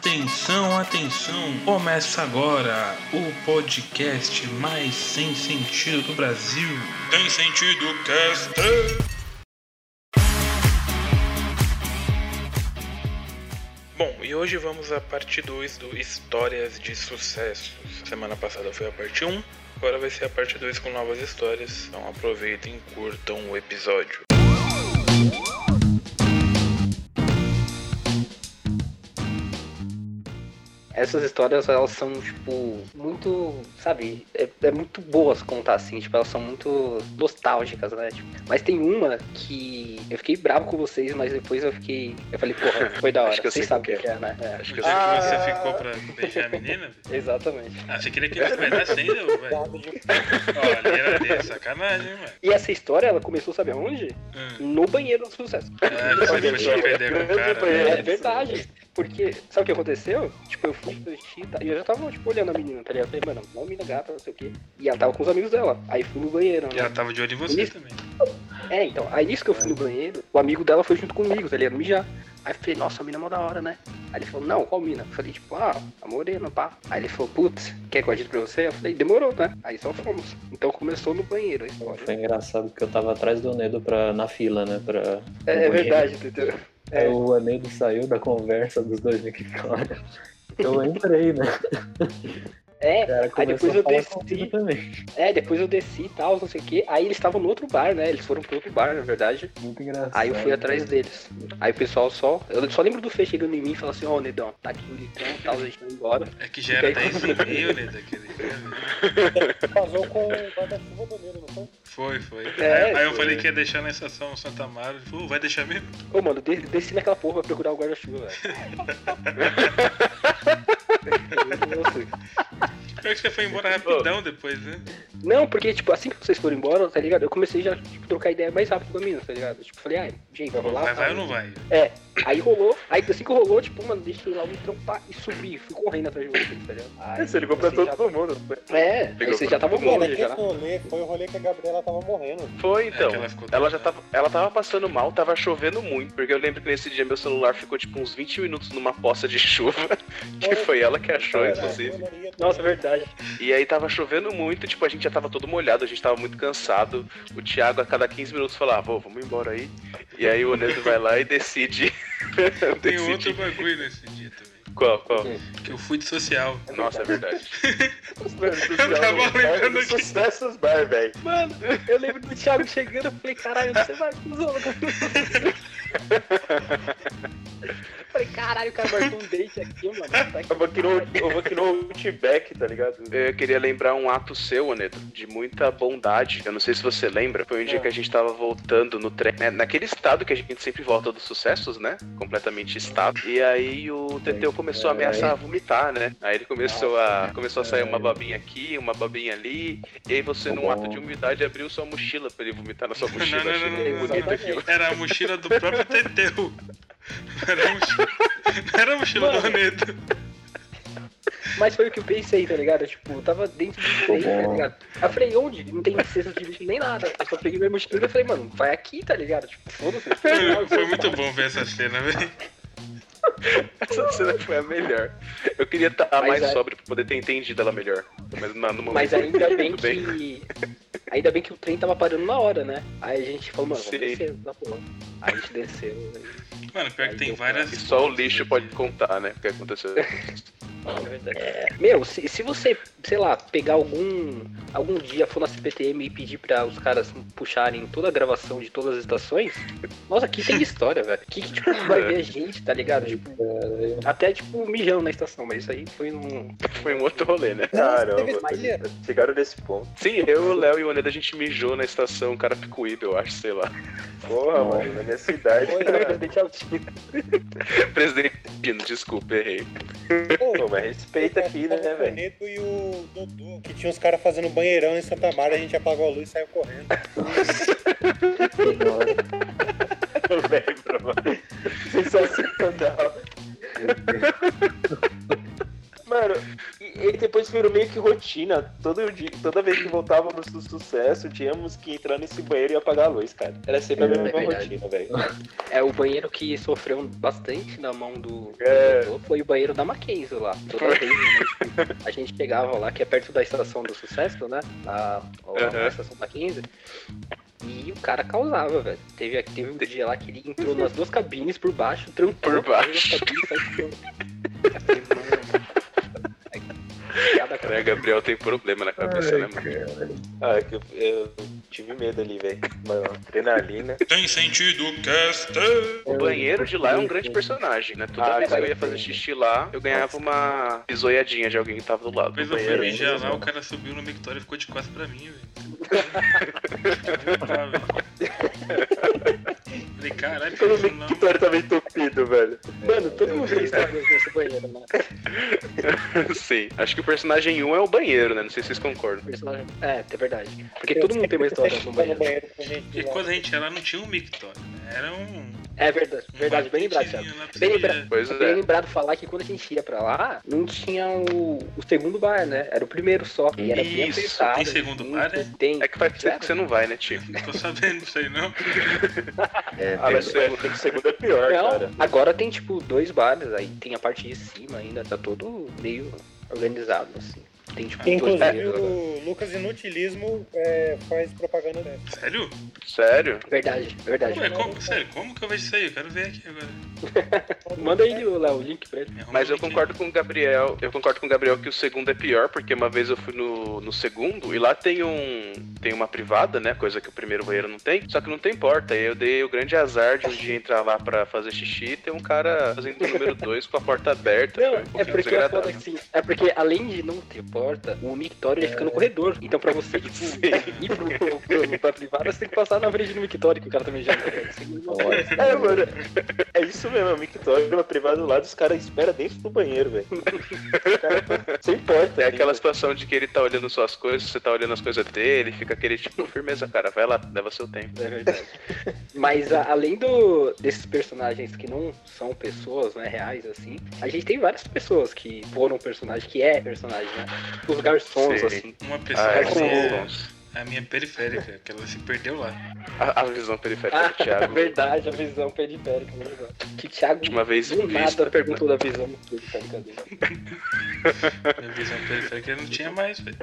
Atenção, atenção! Começa agora o podcast mais sem sentido do Brasil. Tem sentido cast. Bom, e hoje vamos à parte 2 do Histórias de Sucessos. Semana passada foi a parte 1, agora vai ser a parte 2 com novas histórias. Então aproveitem e curtam o episódio. Essas histórias, elas são, tipo, muito, sabe, é, é, muito boas contar, assim, tipo, elas são muito nostálgicas, né, tipo, mas tem uma que eu fiquei bravo com vocês, mas depois eu fiquei, eu falei, porra, foi da hora, Acho que eu vocês sabem o qual que é, né? É. Acho que eu sei Ah. que você ficou pra beijar a menina. Exatamente. Ah, você queria que ele pedaço ainda, velho? Olha, era sacanagem, mano. E essa história, ela começou, sabe aonde? Hum. No banheiro do sucesso. É, você foi te perder com o cara. né? É verdade. Porque, sabe o que aconteceu? Tipo, eu fui vestir e eu já tava, tipo, olhando a menina, tá ligado? Eu falei, mano, uma menina gata, não sei o quê. E ela tava com os amigos dela. Aí fui no banheiro, E né? ela tava de olho em você Isso. também. É, então, aí nisso que eu fui no banheiro, o amigo dela foi junto comigo, tá ligado? Mijar. Aí eu falei, nossa, a mina é mó da hora, né? Aí ele falou, não, qual mina? Eu falei, tipo, ah, a morena, pá. Aí ele falou, putz, quer que eu agite pra você? Eu falei, demorou, né? Aí só fomos. Então começou no banheiro a história. Foi engraçado porque eu tava atrás do Nedo pra, na fila, né? Pra, É, é verdade, entendeu? É. o Anedo saiu da conversa dos dois fora. Eu entrei, né? É, cara aí depois eu desci. também. É, depois eu desci e tal, não sei o quê. Aí eles estavam no outro bar, né? Eles foram pro outro bar, na verdade. Muito engraçado. Aí eu fui atrás deles. Aí o pessoal só. Eu só lembro do Fê chegando em mim e falando assim, ó, Nedão, tá aqui o litrão e tal, a gente vai embora. É que já era Fica aí 10 e meio, né? Daquele Casou com o guarda-chuva do Nero, não foi? Foi, foi. É, aí, aí eu foi. falei que ia deixar na estação Santa Amaro. Ele falou, vai deixar mesmo? Ô, mano, de- desci naquela porra pra procurar o guarda-chuva, velho. Pior que você foi embora rapidão depois, né? Não, porque, tipo, assim que vocês foram embora, tá ligado? Eu comecei já, tipo, trocar ideia mais rápido com a mina, tá ligado? Tipo, falei, ai, gente, vai rolar? Vai, vai ou não vai? É, aí rolou, aí assim que rolou, tipo, mano, deixei lá o litrão pá, e subi, fui correndo atrás de vocês, tá ligado? Aí, Você ligou pra todo já- mundo. não foi? É, aí Ligou pra já todo mundo. é que já. rolê foi o rolê que a Gabriela tava morrendo. Foi, É então. que ela Ela já tava, ela tava passando mal, tava chovendo muito, porque eu lembro que nesse dia meu celular ficou tipo uns 20 minutos numa poça de chuva, que foi ela que achou, inclusive. Nossa, verdade. E aí tava chovendo muito, tipo, a gente já tava todo molhado, a gente tava muito cansado. O Thiago a cada 15 minutos falava, pô, vamos embora aí. E aí o Neto vai lá e decide. Tem decide- outro bagulho nesse dia também. Qual, qual? Que eu fui de social. Nossa, é verdade. Eu tava lembrando aqui. Sucessos bar, velho. Mano, eu lembro do Thiago chegando, eu falei, caralho, você vai, cuzão? Falei, caralho, o cara marcou um date aqui, mano. Tá aqui. Eu vou aqui no, eu vou aqui no Outback, tá ligado? Eu queria lembrar um ato seu, Aneto, de muita bondade. Eu não sei se você lembra. Foi um dia É. que a gente tava voltando no trem, né? naquele estado que a gente sempre volta dos sucessos, né? Completamente estado. E aí o Teteu começou a ameaçar vomitar, né? Aí ele começou a começou a sair uma babinha aqui, uma babinha ali. E aí você, num ato de humildade, abriu sua mochila pra ele vomitar na sua mochila. Não, não, Achei não, bem não, bonito não. aquilo. Era a mochila do próprio Teteu. Era a mochila, não era a mochila do Mano. Neto. Mas foi o que eu pensei, tá ligado? Tipo, eu tava dentro do trem, tá ligado? Aí eu falei, onde? Não tem cesta de lixo nem nada. Eu só peguei minha mochila e falei, mano, vai aqui, tá ligado? Tipo, foda-se. Foi, foi muito bom ver essa cena, velho. Essa cena foi a melhor. Eu queria estar Mas mais é- sóbrio pra poder ter entendido ela melhor. Mas no momento. Mas ainda bem que. Ainda bem que o trem tava parando na hora, né? Aí a gente falou, mano, vamos Sim. descer da porra. Aí a gente desceu. né? Mano, pior que tem E várias. só o lixo pode contar, né? O que aconteceu. É, Meu, se, se você, sei lá, pegar algum algum dia for na CPTM e pedir pra os caras puxarem toda a gravação de todas as estações, nossa, aqui tem história, velho. Que, que tipo, vai ver gente, tá ligado? Tipo, até tipo mijão na estação, mas isso aí foi num. Foi um outro rolê, né? Caramba, chegaram nesse ponto. Sim, eu, o Léo e o Aneda, a gente mijou na estação Carapicuíba, eu acho, sei lá. Porra, mano, na minha cidade. Foi, cara. Presidente Altino. Presidente, Dino, desculpa, errei. Pô, mas respeita aqui, né, O velho? Neto e o Dodô, que tinha uns caras fazendo banheirão em Santa Maria, a gente apagou a luz e saiu correndo. Eu lembro, mano. Sensacional. Depois virou meio que rotina. Todo dia, toda vez que voltávamos do sucesso, tínhamos que entrar nesse banheiro e apagar a luz, cara. Era sempre a É mesma verdade. rotina, velho. É, o banheiro que sofreu bastante na mão do É. do foi o banheiro da Mackenzie lá. Toda vez né, tipo, a gente chegava lá, que é perto da estação do sucesso, né? A, a, a Aham. estação Mackenzie. E o cara causava, velho. Teve, teve um dia lá que ele entrou nas duas cabines por baixo, trancou Por baixo. as duas cabines, saiu ficando- Eu falei, mano, aí, cada É, Gabriel tem problema na cabeça, né, mano? Ah, é que eu, eu tive medo ali, velho. Mano, adrenalina. Tem sentido, cast. O banheiro de lá é um grande personagem, né? Toda Ah, vez que eu ia fazer xixi lá, eu ganhava uma pisoiadinha de alguém que tava do lado. Depois do eu fui banheiro. mijar lá, o cara subiu no Victoria e ficou de costas pra mim, velho. Caralho, Todo isso não. Victória tava entupido, velho. Mano, todo mundo tem histórias nesse banheiro, né? Sim. Acho que o personagem 1 é o banheiro, né? Não sei se vocês concordam. Personagem- É, é verdade. Porque todo mundo tem uma história no banheiro. gente lá. quando a gente ia lá não tinha um Mictório, né? Era um. É verdade, verdade, bem lembrado, Thiago. Bem lembrado. Pois Bem é. lembrado falar que quando a gente ia pra lá, não tinha o, o segundo bar, né? Era o primeiro só. E era bem Isso, apertado. tem segundo bar, né? Tem. É que faz tempo que você não vai, né, tio? Não tô sabendo disso aí, não. É, Ah, mas tem que segundo é pior, Não, cara. agora tem tipo dois bares, aí tem a parte de cima ainda, tá todo meio organizado, assim. Tem tipo dois Inclusive, agora. o Lucas Inutilismo é, faz propaganda dessa. Sério? Sério? Verdade, verdade. Ué, como, sério, como que eu vejo isso aí? Eu quero ver aqui agora. Manda aí, Léo, o link pra ele. Mas eu concordo com o Gabriel. Eu concordo com o Gabriel que o segundo é pior, porque uma vez eu fui no, no segundo e lá tem um. tem uma privada, né? Coisa que o primeiro banheiro não tem. Só que não tem porta. E eu dei o grande azar de um dia entrar lá pra fazer xixi e ter um cara fazendo o número 2 com a porta aberta. Não, um é porque é assim. É porque além de não ter porta, o mictório ele fica no corredor. Então pra você, tipo, ir pro, pro, pro, pra privada, você tem que passar na frente do mictório que o cara também já É, mano. É isso mesmo, é o Mictório, uma privada do lado, os caras esperam dentro do banheiro, velho. O cara tá Sem porta. É ali, aquela situação de que ele tá olhando suas coisas, você tá olhando as coisas dele, fica aquele tipo, firmeza, cara, vai lá, leva seu tempo. É verdade. Mas a- além do, desses personagens que não são pessoas, né, reais, assim, a gente tem várias pessoas que foram personagem, que é personagem, né? Os garçons, Sim. assim. Uma pessoa Ah, é. A minha periférica, que ela se perdeu lá. A, a visão periférica Ah, do Thiago. verdade, a visão periférica, né? Que o Thiago Última vez do nada perguntou da visão periférica dele. Minha visão periférica não tinha mais, velho.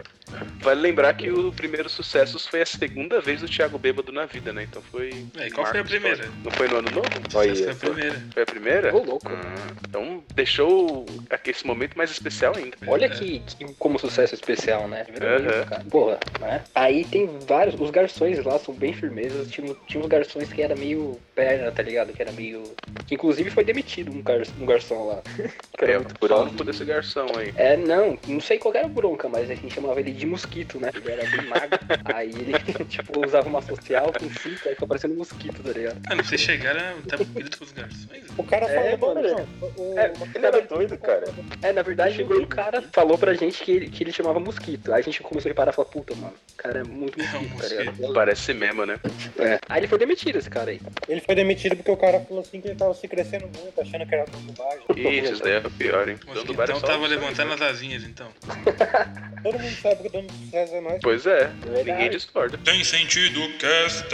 Vale lembrar que o primeiro sucesso foi a segunda vez do Thiago bêbado na vida, né? Então foi. É, e qual foi a primeira? histórico. Não foi no ano novo? Essa foi a primeira. Foi a primeira? Ô, louco. Ah, então deixou aqui esse momento mais especial ainda. Olha que, que como sucesso especial, né? Aham. cara. Porra, né? Aí tem vários. Os garçons lá são bem firmezas. Tinha, tinha uns garçons que era meio perna, tá ligado? Que era meio. Que inclusive foi demitido um, gar, um garçom lá. É, por algo desse garçom aí. É, não, não sei qual era a bronca, mas a gente chamava ele de mosquito, né? Ele era bem magro. aí ele, tipo, usava uma social com cinto, aí ficou parecendo um mosquito, tá ligado? Mano, vocês chegaram a dar grito pros garçons. O cara É, falou, mano. não, o- É, Ele era doido, cara. É, na verdade, um cara falou pra gente que ele, que ele chamava mosquito. Aí a gente começou a reparar e falou, puta, mano, o cara é muito É mosquito, tá ligado? Parece mesmo, né? É. Aí ele foi demitido, esse cara aí. ele foi demitido porque o cara falou assim que ele tava se crescendo muito, achando que era tudo baixo. Ixi, isso daí é o pior, hein? O Dono do bar é Mosquitão só tava levantando as asinhas, então. Todo mundo sabe que o dono do sucesso é nós. Pois é, Verdade. ninguém discorda. Tem sentido, cast.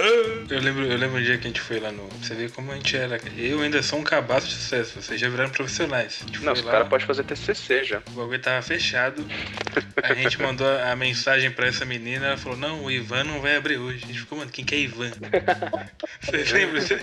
Eu lembro, eu lembro um dia que a gente foi lá no. Você vê como a gente era. Eu ainda sou um cabaço de sucesso. Vocês já viraram profissionais. Não, foi o lá, cara pode fazer TCC já. O bagulho tava fechado. A gente mandou a a mensagem pra essa menina. Ela falou: Não, o Ivan não vai abrir hoje. A gente ficou, mano, quem que é Ivan? Vocês lembram disso?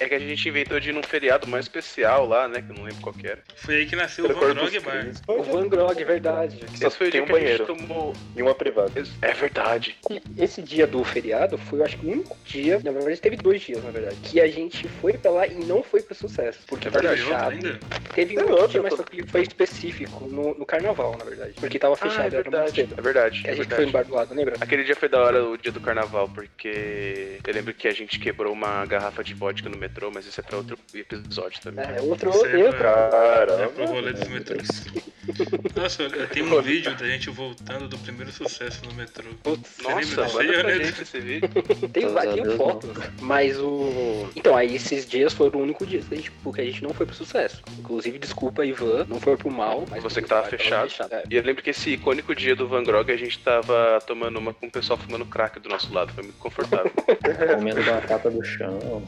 É que a gente inventou de ir num feriado mais especial lá, né? Que eu não lembro qual que era. Foi aí que nasceu o Van Grog Bar. O Van Grog, verdade. Só Esse foi o dia um que a banheiro gente tomou. e uma privada. É verdade. Esse dia do feriado foi, eu acho que o único dia, na verdade teve dois dias, na verdade, que a gente foi pra lá e não foi pro sucesso. Porque É tava verdade, Teve outro fechado. ainda? Teve um outro, dia, mas só que foi específico, no, no carnaval, na verdade. Porque tava Ah, fechado, é era muito verdade. cedo. É verdade. É a gente verdade. foi bar do lado, lembra? Aquele dia foi da hora o dia do carnaval, porque eu lembro que a gente quebrou uma garrafa de vodka no metrô, mas isso é pra outro episódio também. É, outro, é outro. pra- É Caramba. pro rolê dos metrôs. Nossa, eu tenho um vídeo da gente voltando do primeiro sucesso no metrô. Putz, Nossa, aí, pra gente esse vídeo. tem, Deus, fotos. Mas o. Então, aí esses dias foram o único dia que a gente, porque a gente não foi pro sucesso. Inclusive, desculpa, Ivan, não foi pro mal. Mas Você que tava bar É. E eu lembro que esse icônico dia do Van Grog a gente tava tomando uma com o pessoal fumando crack do nosso lado. Foi muito confortável. Comendo batata do chão.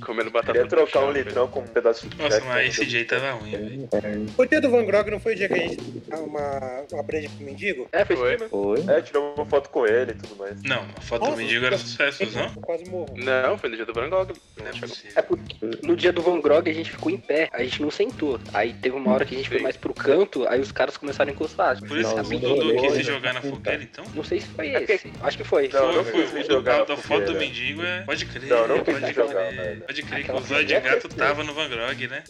Comendo batata Queria do trocar chão, um velho. litrão com um pedaço de Nossa, mas esse dia tava ruim, velho. O dia do Van Grog não foi o dia que a gente deu uma, uma breja pro mendigo? É, foi Foi. Foi? É, tirou uma foto com ele e tudo mais. Não, a foto do Nossa, mendigo era sucessos, não? Quase morro. Não, foi no dia do Van Gogh. Não é É porque no dia do Van Grog a gente ficou em pé, a gente não sentou. Aí teve uma hora que a gente foi Sim. mais pro canto, aí os caras começaram a encostar. Por isso que Não, o não, quis se jogar na fogueira, então? Não sei se foi É porque- esse. Acho que foi. Não, Foi, não foi. O jogar da, foto do mendigo é. Pode crer, Não, não pode crer. Velho. Pode crer que o Zóio de Gato tava no Van Grog, né?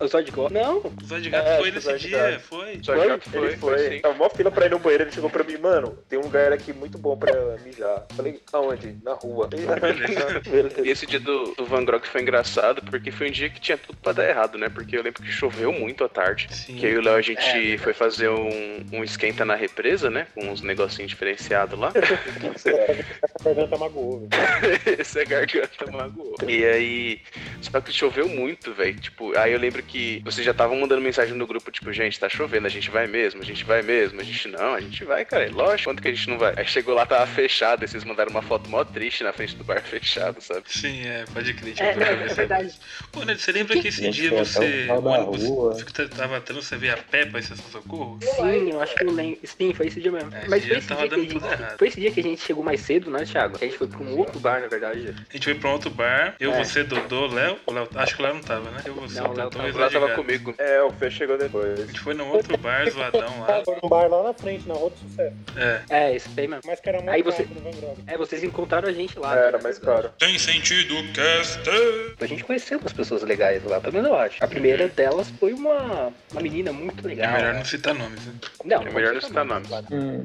O Zod Go- Não, O Zóio de Gato É, foi o nesse Zóio de dia, Gato. foi. Só Foi? que foi, Ele foi, foi, sim. tava mó fila pra ir no banheiro, ele chegou pra mim, mano, tem um lugar aqui muito bom pra mijar. Falei, aonde? Na rua. E esse dia do, do Van Gogh foi engraçado porque foi um dia que tinha tudo pra dar errado, né? Porque eu lembro que choveu muito à tarde. Sim. Que eu e o Léo a gente É. foi fazer um, um esquenta na represa, né? Com uns negocinhos diferenciados lá. A garganta magoou, velho. Essa garganta magoou. E aí, só que choveu muito, velho. Tipo, aí eu lembro que vocês já estavam mandando mensagem no grupo, tipo, gente, tá chovendo, a gente vai mesmo, a gente vai mesmo. A gente, não, a gente vai, cara. É lógico, quanto que a gente não vai? Aí chegou lá, tava fechado, e vocês mandaram uma foto mó triste na frente do bar fechado, sabe? Sim, é, pode crer. é, Tipo, não, é verdade. Pô, né, você lembra que esse Gente, dia você. o ônibus rua. que tava tendo você ver a pé pra esse socorro? Sim, eu acho que eu lembro. Sim, foi esse dia mesmo. É, esse Mas dia foi esse, tava dia gente, errado. foi esse dia que a gente chegou mais cedo, né, Thiago? Que a gente foi pra um outro bar, na verdade. A gente foi pra um outro bar, eu, É. você, Dodô, Léo. Léo. Acho que o Léo não tava, né? Eu, você, Não, o Léo tava. tava comigo. É, o Fê chegou depois. A gente foi num outro bar zoadão lá. Foi num bar lá na frente, na rua do sucesso. É. É, esse daí mesmo. Mas que era muito Aí você- Van Grog. É, vocês encontraram a gente lá. Era né? mais caro. Tem sentido, cast. A gente conheceu umas pessoas legais lá, pelo menos eu acho. A primeira delas foi uma, uma menina muito É legal. melhor não citar nomes, né? Não, É melhor não citar nomes. claro. Hum,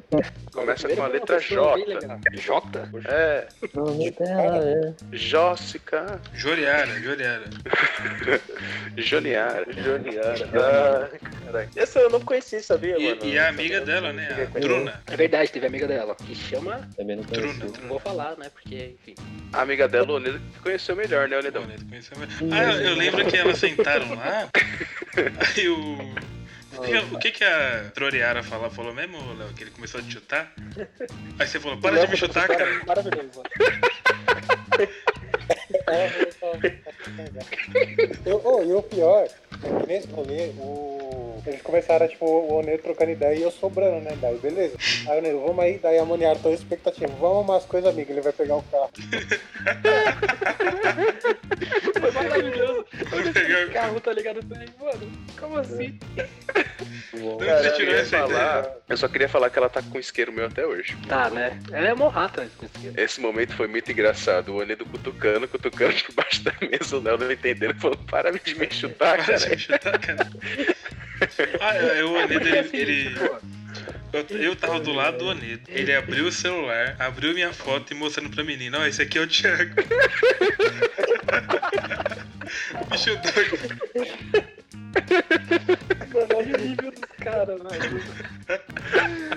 Começa com a letra J. J? É, o nome dela é. Jóssica, Joriara, Joriara. Joniara. Joniara. Ah, caralho. Essa eu não conheci, sabia, mano? E, e a amiga dela, né? A Truna. É verdade, teve a amiga dela. Que chama. Também não Truna, conheci. Não Truna. vou falar, né? Porque, enfim. A amiga dela, o Onedo, conheceu melhor, né, Onedão? Bonito, conheceu mesmo. Ah, eu, eu lembro que elas sentaram lá. Aí o. O que, o que que a Troriara falou, falou mesmo, Léo? Que ele começou a te chutar? Aí você falou, para de me chutar, cara. Maravilhoso. Eu, o pior, é que nesse rolê, o... eles começaram, tipo, o Oneiro trocando ideia e eu sobrando, né? Daí, beleza. Aí o Oneiro, vamos aí, daí a Moniara toda expectativa. Vamos arrumar as coisas, amigo, ele vai pegar o carro. Foi maravilhoso. Pegar O carro, tá ligado? Eu falei, mano, como assim? Bom, Onde Cara, eu ideia? falar, eu só queria falar que ela tá com isqueiro meu até hoje. Tá, né? Ela é mó rata. Esse momento foi muito engraçado. O Onedo cutucando, cutucando por baixo da mesa, o Léo não entendendo, falou, para de me chutar, Para de me chutar, cara. Ah, eu, o Onedo, ele, ele- eu, eu tava do lado do Onedo. Ele abriu o celular, abriu minha foto e mostrando pra menina, ó, esse aqui é o Thiago. Me chutou. Caras, velho.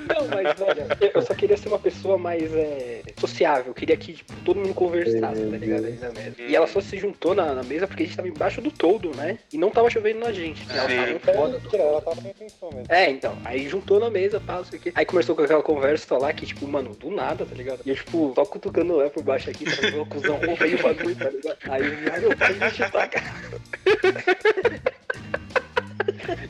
Não, mas olha, eu- eu só queria ser uma pessoa mais é, sociável. Eu queria que tipo, todo mundo conversasse, tá ligado? Ali na mesa. E ela só se juntou na, na mesa porque a gente tava embaixo do toldo, né? E não tava chovendo na gente. E ela Sim. tava foda. mentira, ela tava sem atenção mesmo. É, então. Aí juntou na mesa, pá, não sei o quê. Aí começou com aquela conversa lá que, tipo, mano, do nada, tá ligado? E eu, tipo, só cutucando o Léo por baixo aqui, pra ver o cuzão, ou veio o bagulho, tá ligado? Aí eu, ai, meu pai me chutar, cara.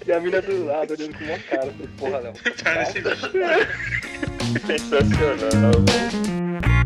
E a mina do lado olhando com uma cara, porra, me chutar. Sensacional, velho.